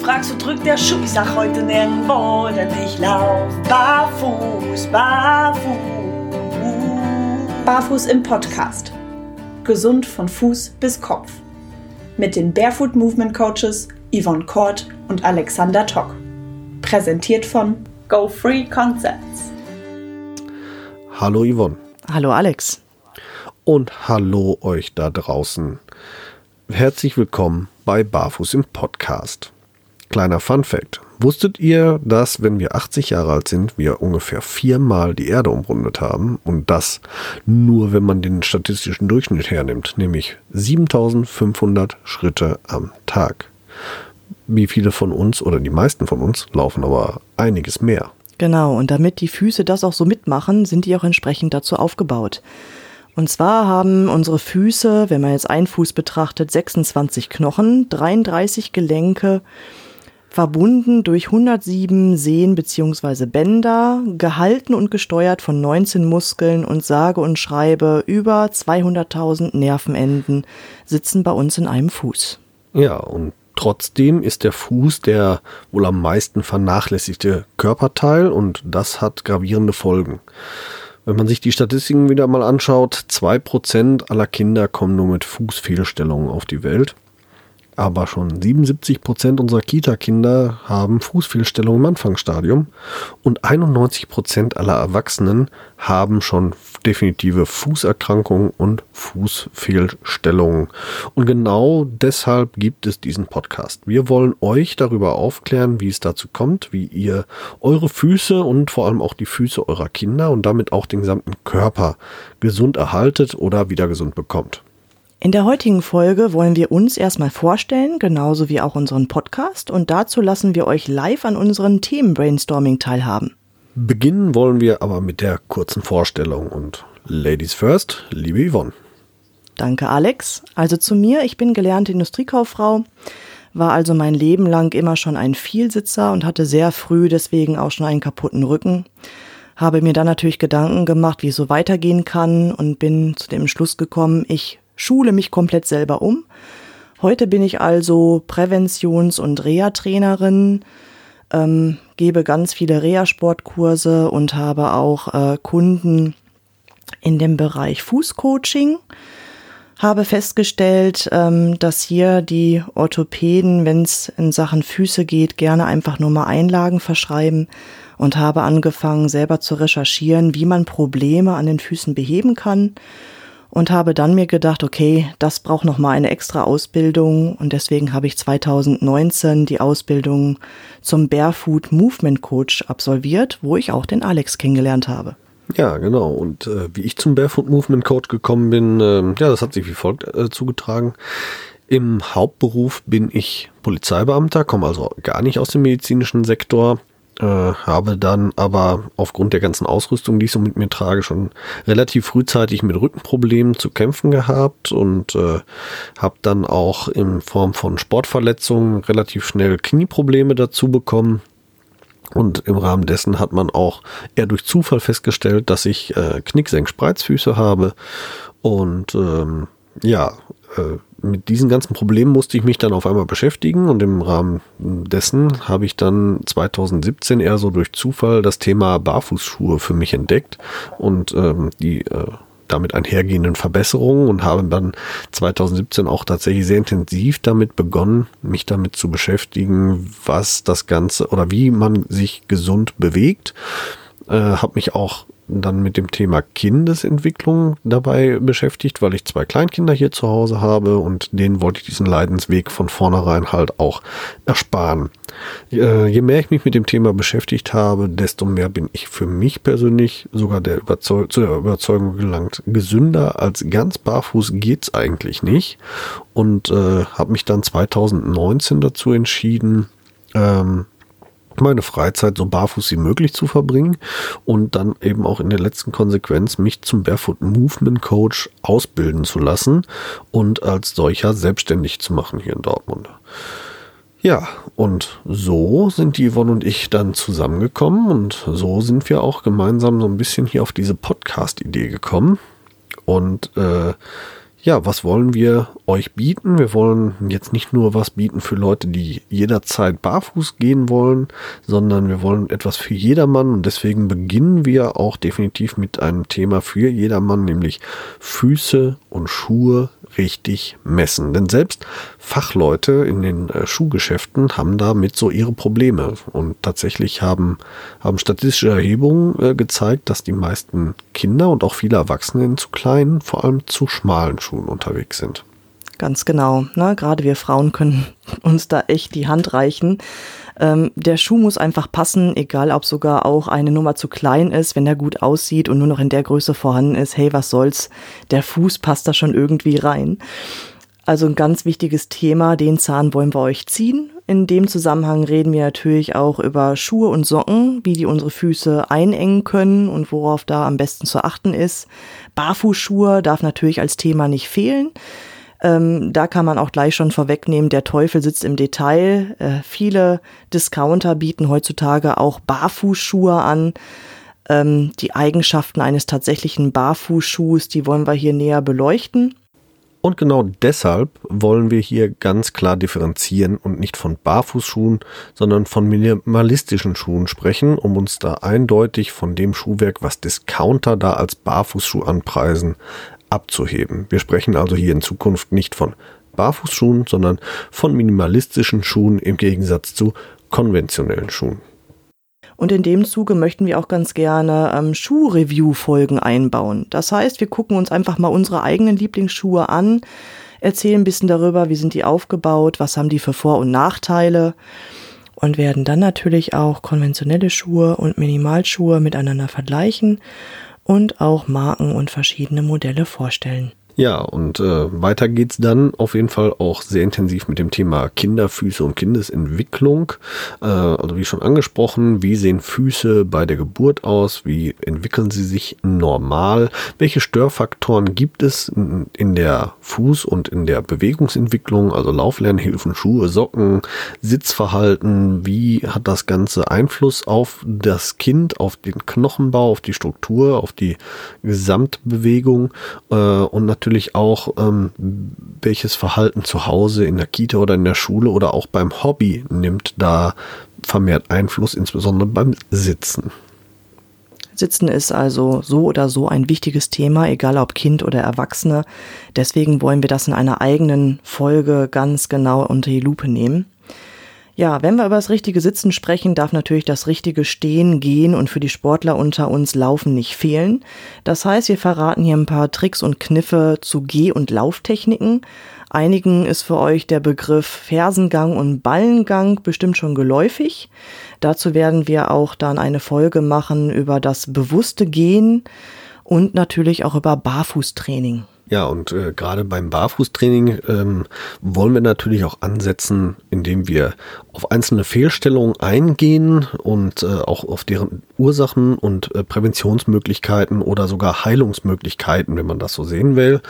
fragst, wo drückt der Schuh? Ich sag heute nirgendwo, denn ich lauf barfuß, barfuß. Barfuß im Podcast. Gesund von Fuß bis Kopf. Mit den Barefoot Movement Coaches Yvonne Kort und Alexander Tock. Präsentiert von Go Free Concepts. Hallo Yvonne. Hallo Alex. Und hallo euch da draußen. Herzlich willkommen bei Barfuß im Podcast. Kleiner Fun Fact. Wusstet ihr, dass wenn wir 80 Jahre alt sind, wir ungefähr viermal die Erde umrundet haben? Und das nur, wenn man den statistischen Durchschnitt hernimmt, nämlich 7500 Schritte am Tag. Wie viele von uns oder die meisten von uns laufen aber einiges mehr. Genau, und damit die Füße das auch so mitmachen, sind die auch entsprechend dazu aufgebaut. Und zwar haben unsere Füße, wenn man jetzt einen Fuß betrachtet, 26 Knochen, 33 Gelenke, verbunden durch 107 Sehnen bzw. Bänder, gehalten und gesteuert von 19 Muskeln und sage und schreibe über 200.000 Nervenenden sitzen bei uns in einem Fuß. Ja, und trotzdem ist der Fuß der wohl am meisten vernachlässigte Körperteil und das hat gravierende Folgen. Wenn man sich die Statistiken wieder mal anschaut, 2% aller Kinder kommen nur mit Fußfehlstellungen auf die Welt aber schon 77 Prozent unserer Kita-Kinder haben Fußfehlstellungen im Anfangsstadium und 91 Prozent aller Erwachsenen haben schon definitive Fußerkrankungen und Fußfehlstellungen. Und genau deshalb gibt es diesen Podcast. Wir wollen euch darüber aufklären, wie es dazu kommt, wie ihr eure Füße und vor allem auch die Füße eurer Kinder und damit auch den gesamten Körper gesund erhaltet oder wieder gesund bekommt. In der heutigen Folge wollen wir uns erstmal vorstellen, genauso wie auch unseren Podcast, und dazu lassen wir euch live an unseren Themen-Brainstorming teilhaben. Beginnen wollen wir aber mit der kurzen Vorstellung und Ladies first, liebe Yvonne. Danke, Alex. Also zu mir, ich bin gelernte Industriekauffrau, war also mein Leben lang immer schon ein Vielsitzer und hatte sehr früh deswegen auch schon einen kaputten Rücken. Habe mir dann natürlich Gedanken gemacht, wie es so weitergehen kann und bin zu dem Schluss gekommen, ich schule mich komplett selber um. Heute bin ich also Präventions- und Reha-Trainerin, ähm, gebe ganz viele Reha-Sportkurse und habe auch äh, Kunden in dem Bereich Fußcoaching. Habe festgestellt, ähm, dass hier die Orthopäden, wenn es in Sachen Füße geht, gerne einfach nur mal Einlagen verschreiben und habe angefangen, selber zu recherchieren, wie man Probleme an den Füßen beheben kann und habe dann mir gedacht, okay, das braucht noch mal eine extra Ausbildung und deswegen habe ich 2019 die Ausbildung zum Barefoot Movement Coach absolviert, wo ich auch den Alex kennengelernt habe. Ja, genau. Und äh, wie ich zum Barefoot Movement Coach gekommen bin, äh, ja, das hat sich wie folgt äh, zugetragen. Im Hauptberuf bin ich Polizeibeamter, komme also gar nicht aus dem medizinischen Sektor, äh, habe dann aber aufgrund der ganzen Ausrüstung, die ich so mit mir trage, schon relativ frühzeitig mit Rückenproblemen zu kämpfen gehabt und äh, habe dann auch in Form von Sportverletzungen relativ schnell Knieprobleme dazu bekommen. Und im Rahmen dessen hat man auch eher durch Zufall festgestellt, dass ich äh, Knicksenk-Spreizfüße habe. Und ähm, ja, äh, mit diesen ganzen Problemen musste ich mich dann auf einmal beschäftigen und im Rahmen dessen habe ich dann 2017 eher so durch Zufall das Thema Barfußschuhe für mich entdeckt und ähm, die äh, damit einhergehenden Verbesserungen und habe dann 2017 auch tatsächlich sehr intensiv damit begonnen, mich damit zu beschäftigen, was das Ganze oder wie man sich gesund bewegt. Äh, habe mich auch dann mit dem Thema Kindesentwicklung dabei beschäftigt, weil ich zwei Kleinkinder hier zu Hause habe und denen wollte ich diesen Leidensweg von vornherein halt auch ersparen. Äh, je mehr ich mich mit dem Thema beschäftigt habe, desto mehr bin ich für mich persönlich sogar der Überzeug zu der Überzeugung gelangt, gesünder als ganz barfuß geht's eigentlich nicht und äh, habe mich dann 2019 dazu entschieden, ähm, meine Freizeit so barfuß wie möglich zu verbringen und dann eben auch in der letzten Konsequenz mich zum Barefoot Movement Coach ausbilden zu lassen und als solcher selbstständig zu machen hier in Dortmund. Ja, und so sind die Yvonne und ich dann zusammengekommen und so sind wir auch gemeinsam so ein bisschen hier auf diese Podcast-Idee gekommen. Und äh, ja, was wollen wir euch bieten? Wir wollen jetzt nicht nur was bieten für Leute, die jederzeit barfuß gehen wollen, sondern wir wollen etwas für jedermann und deswegen beginnen wir auch definitiv mit einem Thema für jedermann, nämlich Füße und Schuhe richtig messen. Denn selbst Fachleute in den äh, Schuhgeschäften haben damit so ihre Probleme. Und tatsächlich haben, haben statistische Erhebungen äh, gezeigt, dass die meisten Kinder und auch viele Erwachsene in zu kleinen, vor allem zu schmalen Schuhen unterwegs sind. Ganz genau. Ne? Gerade wir Frauen können uns da echt die Hand reichen. Ähm, der Schuh muss einfach passen, egal ob sogar auch eine Nummer zu klein ist, wenn er gut aussieht und nur noch in der Größe vorhanden ist. Hey, was soll's? Der Fuß passt da schon irgendwie rein. Also ein ganz wichtiges Thema, den Zahn wollen wir euch ziehen. In dem Zusammenhang reden wir natürlich auch über Schuhe und Socken, wie die unsere Füße einengen können und worauf da am besten zu achten ist. Barfußschuhe darf natürlich als Thema nicht fehlen. Ähm, da kann man auch gleich schon vorwegnehmen, der Teufel sitzt im Detail. Äh, viele Discounter bieten heutzutage auch Barfußschuhe an. Ähm, die Eigenschaften eines tatsächlichen Barfußschuhs, die wollen wir hier näher beleuchten. Und genau deshalb wollen wir hier ganz klar differenzieren und nicht von Barfußschuhen, sondern von minimalistischen Schuhen sprechen, um uns da eindeutig von dem Schuhwerk, was Discounter da als Barfußschuh anpreisen, abzuheben. Wir sprechen also hier in Zukunft nicht von Barfußschuhen, sondern von minimalistischen Schuhen im Gegensatz zu konventionellen Schuhen. Und in dem Zuge möchten wir auch ganz gerne ähm, Schuh-Review-Folgen einbauen. Das heißt, wir gucken uns einfach mal unsere eigenen Lieblingsschuhe an, erzählen ein bisschen darüber, wie sind die aufgebaut, was haben die für Vor- und Nachteile und werden dann natürlich auch konventionelle Schuhe und Minimalschuhe miteinander vergleichen und auch Marken und verschiedene Modelle vorstellen. Ja, und äh, weiter geht's dann auf jeden Fall auch sehr intensiv mit dem Thema Kinderfüße und Kindesentwicklung. Äh, also wie schon angesprochen, wie sehen Füße bei der Geburt aus? Wie entwickeln sie sich normal? Welche Störfaktoren gibt es in, in der Fuß- und in der Bewegungsentwicklung? Also Lauflernhilfen, Schuhe, Socken, Sitzverhalten. Wie hat das Ganze Einfluss auf das Kind, auf den Knochenbau, auf die Struktur, auf die Gesamtbewegung äh, und natürlich natürlich auch, ähm, welches Verhalten zu Hause, in der Kita oder in der Schule oder auch beim Hobby nimmt da vermehrt Einfluss, insbesondere beim Sitzen. Sitzen ist also so oder so ein wichtiges Thema, egal ob Kind oder Erwachsene. Deswegen wollen wir das in einer eigenen Folge ganz genau unter die Lupe nehmen. Ja, wenn wir über das richtige Sitzen sprechen, darf natürlich das richtige Stehen, Gehen und für die Sportler unter uns Laufen nicht fehlen. Das heißt, wir verraten hier ein paar Tricks und Kniffe zu Geh- und Lauftechniken. Einigen ist für euch der Begriff Fersengang und Ballengang bestimmt schon geläufig. Dazu werden wir auch dann eine Folge machen über das bewusste Gehen und natürlich auch über Barfußtraining. Ja, und äh, gerade beim Barfußtraining ähm, wollen wir natürlich auch ansetzen, indem wir auf einzelne Fehlstellungen eingehen und äh, auch auf deren Ursachen und äh, Präventionsmöglichkeiten oder sogar Heilungsmöglichkeiten, wenn man das so sehen will.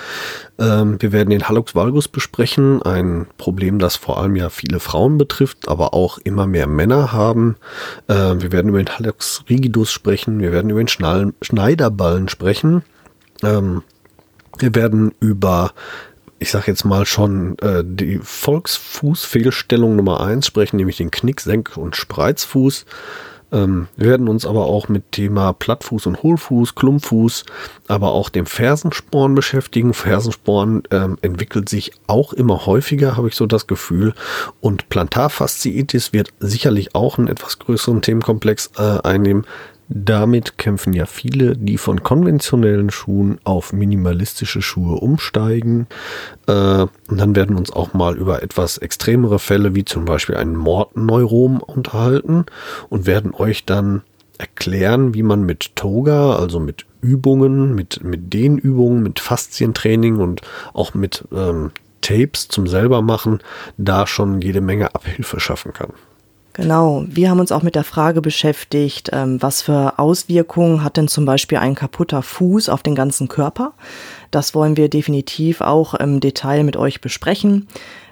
Ähm, wir werden den Hallux valgus besprechen, ein Problem, das vor allem ja viele Frauen betrifft, aber auch immer mehr Männer haben. Äh, wir werden über den Hallux rigidus sprechen, wir werden über den Schneiderballen sprechen. Ähm, wir werden über, ich sag jetzt mal schon, äh, die Volksfußfehlstellung Nummer eins sprechen, nämlich den Knick, Senk und Spreizfuß. Ähm, wir werden uns aber auch mit Thema Plattfuß und Hohlfuß, Klumpfuß, aber auch dem Fersensporn beschäftigen. Fersensporn ähm, entwickelt sich auch immer häufiger, habe ich so das Gefühl. Und Plantarfasziitis wird sicherlich auch einen etwas größeren Themenkomplex äh, einnehmen. Damit kämpfen ja viele, die von konventionellen Schuhen auf minimalistische Schuhe umsteigen. Äh, und dann werden wir uns auch mal über etwas extremere Fälle wie zum Beispiel ein Mordneurom unterhalten und werden euch dann erklären, wie man mit Toga, also mit Übungen, mit, mit Dehnübungen, mit Faszientraining und auch mit ähm, Tapes zum selbermachen, da schon jede Menge Abhilfe schaffen kann. Genau, wir haben uns auch mit der Frage beschäftigt, ähm, was für Auswirkungen hat denn zum Beispiel ein kaputter Fuß auf den ganzen Körper. Das wollen wir definitiv auch im Detail mit euch besprechen.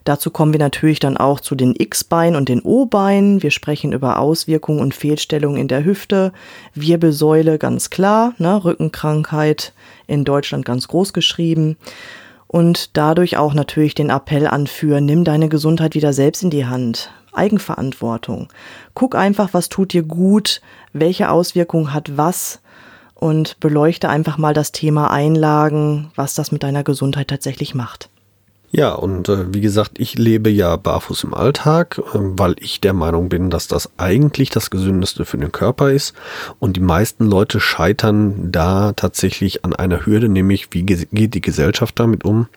Dazu kommen wir natürlich dann auch zu den X-Beinen und den O-Beinen. Wir sprechen über Auswirkungen und Fehlstellungen in der Hüfte, Wirbelsäule ganz klar, ne, Rückenkrankheit in Deutschland ganz groß geschrieben. und dadurch auch natürlich den Appell anführen, nimm deine Gesundheit wieder selbst in die Hand. Eigenverantwortung. Guck einfach, was tut dir gut, welche Auswirkungen hat was und beleuchte einfach mal das Thema Einlagen, was das mit deiner Gesundheit tatsächlich macht. Ja, und äh, wie gesagt, ich lebe ja barfuß im Alltag, äh, weil ich der Meinung bin, dass das eigentlich das Gesündeste für den Körper ist. Und die meisten Leute scheitern da tatsächlich an einer Hürde, nämlich wie geht die Gesellschaft damit um?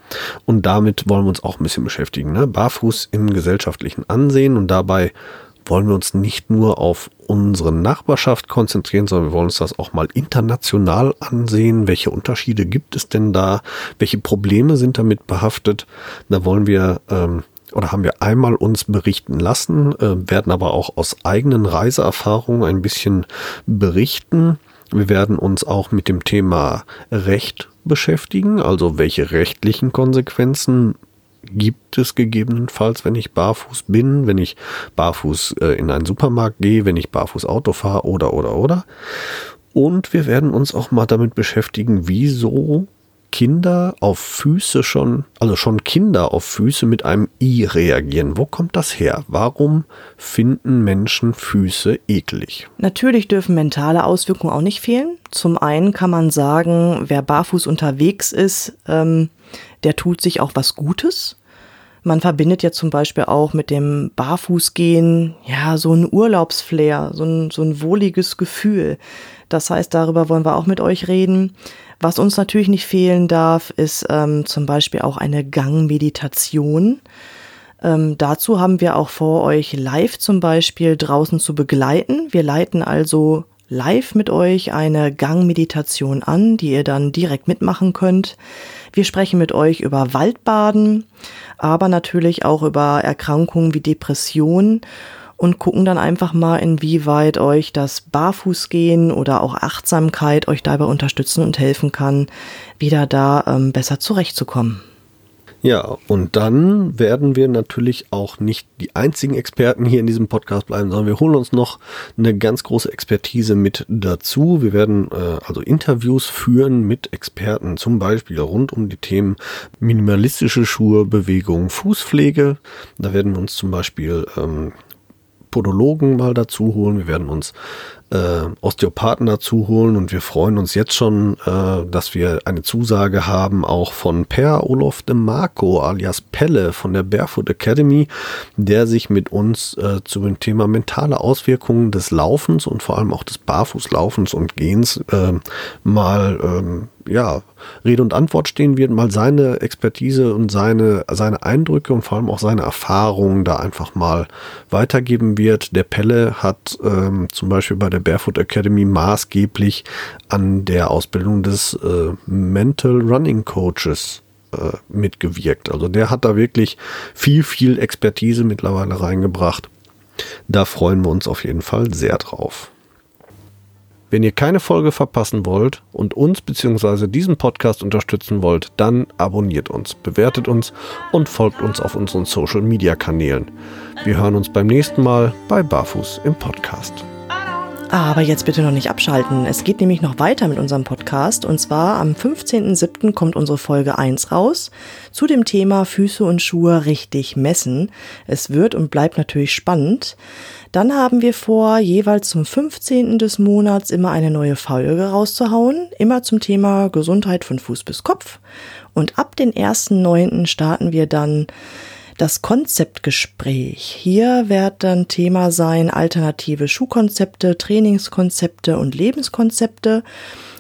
Und damit wollen wir uns auch ein bisschen beschäftigen. Ne? Barfuß im gesellschaftlichen Ansehen und dabei wollen wir uns nicht nur auf unsere Nachbarschaft konzentrieren, sondern wir wollen uns das auch mal international ansehen. Welche Unterschiede gibt es denn da? Welche Probleme sind damit behaftet? Da wollen wir ähm, oder haben wir einmal uns berichten lassen, äh, werden aber auch aus eigenen Reiseerfahrungen ein bisschen berichten. Wir werden uns auch mit dem Thema Recht beschäftigen, also welche rechtlichen Konsequenzen gibt es gegebenenfalls, wenn ich barfuß bin, wenn ich barfuß äh, in einen Supermarkt gehe, wenn ich barfuß Auto fahre oder oder oder. Und wir werden uns auch mal damit beschäftigen, wieso Kinder auf Füße schon, also schon Kinder auf Füße mit einem I reagieren. Wo kommt das her? Warum finden Menschen Füße eklig? Natürlich dürfen mentale Auswirkungen auch nicht fehlen. Zum einen kann man sagen, wer barfuß unterwegs ist, ähm, der tut sich auch was Gutes. Man verbindet ja zum Beispiel auch mit dem Barfußgehen, ja, so ein Urlaubsflair, so ein, so ein wohliges Gefühl. Das heißt, darüber wollen wir auch mit euch reden. Was uns natürlich nicht fehlen darf, ist ähm, zum Beispiel auch eine Gangmeditation. Ähm, dazu haben wir auch vor, euch live zum Beispiel draußen zu begleiten. Wir leiten also live mit euch eine Gangmeditation an, die ihr dann direkt mitmachen könnt. Wir sprechen mit euch über Waldbaden, aber natürlich auch über Erkrankungen wie Depression und gucken dann einfach mal, inwieweit euch das Barfußgehen oder auch Achtsamkeit euch dabei unterstützen und helfen kann, wieder da ähm, besser zurechtzukommen. Ja, und dann werden wir natürlich auch nicht die einzigen Experten hier in diesem Podcast bleiben, sondern wir holen uns noch eine ganz große Expertise mit dazu. Wir werden äh, also Interviews führen mit Experten, zum Beispiel rund um die Themen minimalistische Schuhe, Bewegung, Fußpflege. Da werden wir uns zum Beispiel ähm, Podologen mal dazu holen. Wir werden uns äh, Osteopathen dazu holen und wir freuen uns jetzt schon, äh, dass wir eine Zusage haben, auch von Per Olof de Marco alias Pelle von der Barefoot Academy, der sich mit uns äh, zu dem Thema mentale Auswirkungen des Laufens und vor allem auch des Barfußlaufens und Gehens äh, mal ähm, ja, Rede und Antwort stehen wird, mal seine Expertise und seine, seine Eindrücke und vor allem auch seine Erfahrungen da einfach mal weitergeben wird. Der Pelle hat ähm, zum Beispiel bei der Barefoot Academy maßgeblich an der Ausbildung des äh, Mental Running Coaches äh, mitgewirkt. Also der hat da wirklich viel, viel Expertise mittlerweile reingebracht. Da freuen wir uns auf jeden Fall sehr drauf. Wenn ihr keine Folge verpassen wollt und uns bzw. diesen Podcast unterstützen wollt, dann abonniert uns, bewertet uns und folgt uns auf unseren Social Media Kanälen. Wir hören uns beim nächsten Mal bei Barfuß im Podcast. Aber jetzt bitte noch nicht abschalten. Es geht nämlich noch weiter mit unserem Podcast. Und zwar am 15.07. kommt unsere Folge 1 raus zu dem Thema Füße und Schuhe richtig messen. Es wird und bleibt natürlich spannend. Dann haben wir vor, jeweils zum 15. des Monats immer eine neue Folge rauszuhauen. Immer zum Thema Gesundheit von Fuß bis Kopf. Und ab den 1.9. starten wir dann das Konzeptgespräch. Hier wird dann Thema sein alternative Schuhkonzepte, Trainingskonzepte und Lebenskonzepte.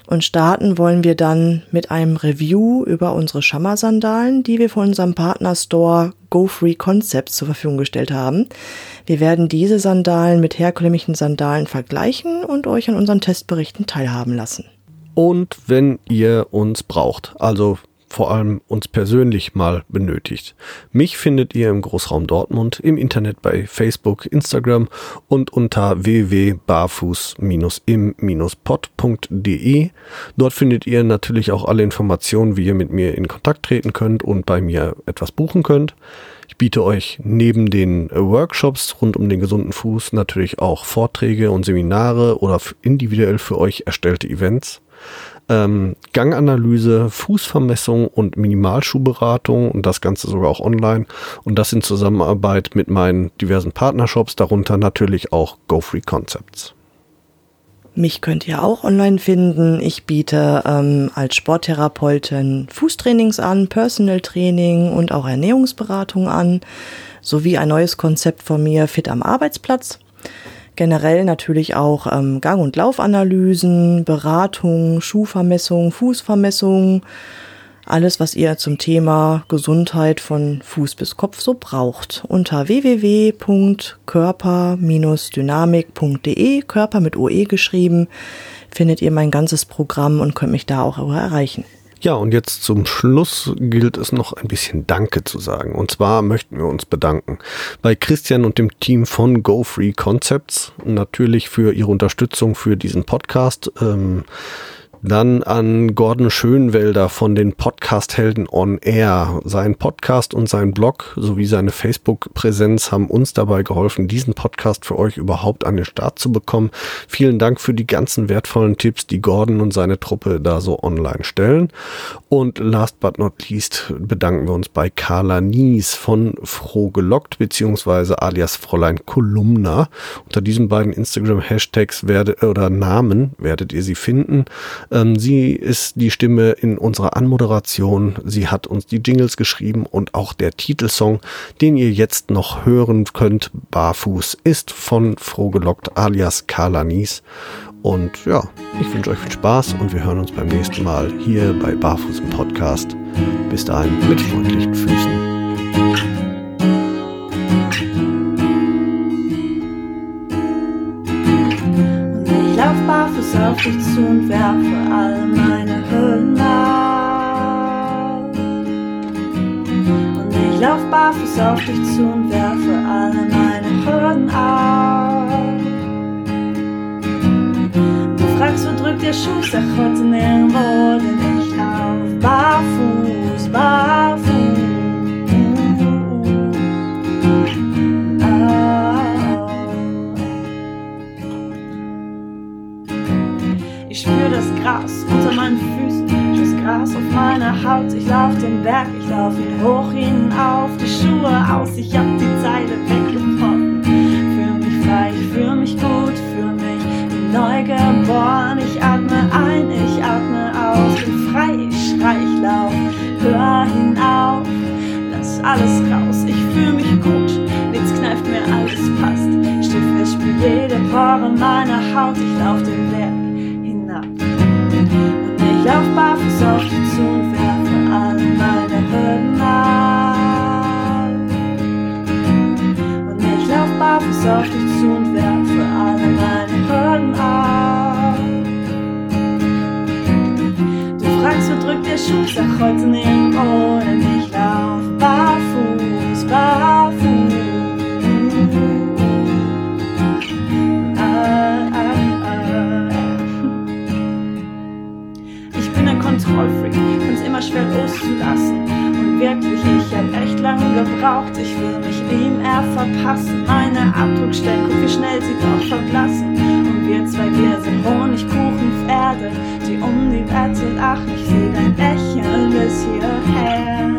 Und starten wollen wir dann mit einem Review über unsere Schammer-Sandalen, die wir von unserem Partnerstore Go Free Concepts zur Verfügung gestellt haben. Wir werden diese Sandalen mit herkömmlichen Sandalen vergleichen und euch an unseren Testberichten teilhaben lassen. Und wenn ihr uns braucht, also vor allem uns persönlich mal benötigt. Mich findet ihr im Großraum Dortmund im Internet bei Facebook, Instagram und unter www.barfuß-im-pod.de. Dort findet ihr natürlich auch alle Informationen, wie ihr mit mir in Kontakt treten könnt und bei mir etwas buchen könnt. Ich biete euch neben den Workshops rund um den gesunden Fuß natürlich auch Vorträge und Seminare oder individuell für euch erstellte Events ähm, Ganganalyse, Fußvermessung und Minimalschuhberatung und das Ganze sogar auch online und das in Zusammenarbeit mit meinen diversen Partnershops, darunter natürlich auch GoFree Concepts. Mich könnt ihr auch online finden. Ich biete ähm, als Sporttherapeutin Fußtrainings an, Personal Training und auch Ernährungsberatung an, sowie ein neues Konzept von mir Fit am Arbeitsplatz. Generell natürlich auch ähm, Gang- und Laufanalysen, Beratung, Schuhvermessung, Fußvermessung, alles, was ihr zum Thema Gesundheit von Fuß bis Kopf so braucht. Unter www.körper-dynamik.de, Körper mit OE geschrieben, findet ihr mein ganzes Programm und könnt mich da auch erreichen. Ja, und jetzt zum Schluss gilt es noch ein bisschen Danke zu sagen. Und zwar möchten wir uns bedanken bei Christian und dem Team von Go Free Concepts natürlich für ihre Unterstützung für diesen Podcast. Ähm, dann an Gordon Schönwelder von den Podcast-Helden on Air. Sein Podcast und sein Blog sowie seine Facebook-Präsenz haben uns dabei geholfen, diesen Podcast für euch überhaupt an den Start zu bekommen. Vielen Dank für die ganzen wertvollen Tipps, die Gordon und seine Truppe da so online stellen. Und last but not least bedanken wir uns bei Carla Nies von Froh gelockt, beziehungsweise alias Fräulein Kolumna. Unter diesen beiden Instagram-Hashtags werde, oder Namen werdet ihr sie finden. Ähm, sie ist die Stimme in unserer Anmoderation. Sie hat uns die Jingles geschrieben und auch der Titelsong, den ihr jetzt noch hören könnt, Barfuß, ist von Frohgelockt alias Carla Nies. Und ja, ich wünsche euch viel Spaß und wir hören uns beim nächsten Mal hier bei Barfuß im Podcast. Bis dahin mit freundlichen Füßen. Berg, ich lauf ihn hoch hinauf, die Schuhe aus, ich hab die Zeile weggebrochen. Fühl mich frei, ich fühl mich gut, fühl mich neu geboren. Ich atme ein, ich atme aus, bin frei, ich schrei, ich lauf, hör hinauf, lass alles raus. Ich fühl mich gut, nichts kneift mir, alles passt. Steh fest, spür jede Pore meiner Haut, ich lauf den Berg verpassen. Meine Abdruckstellen, guck wie schnell sie doch verblassen. Und wir zwei, sind Honigkuchenpferde, die um die Wette lachen. Ich seh dein Lächeln bis hierher.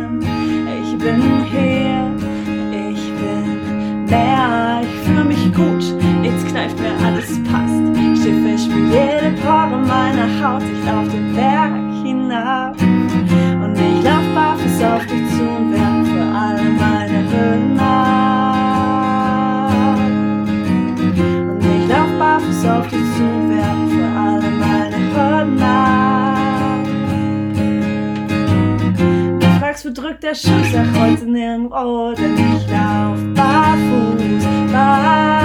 Ich bin hier, ich bin mehr, ich fühl mich gut, jetzt kneift mir alles passt. Schiffe spiel jede Pore meiner Haut, ich lauf den Berg hinab. Und ich lauf barfuß auf dich zu Drückt der Schuh, sag heute nirgendwo, denn ich lauf barfuß, barfuß.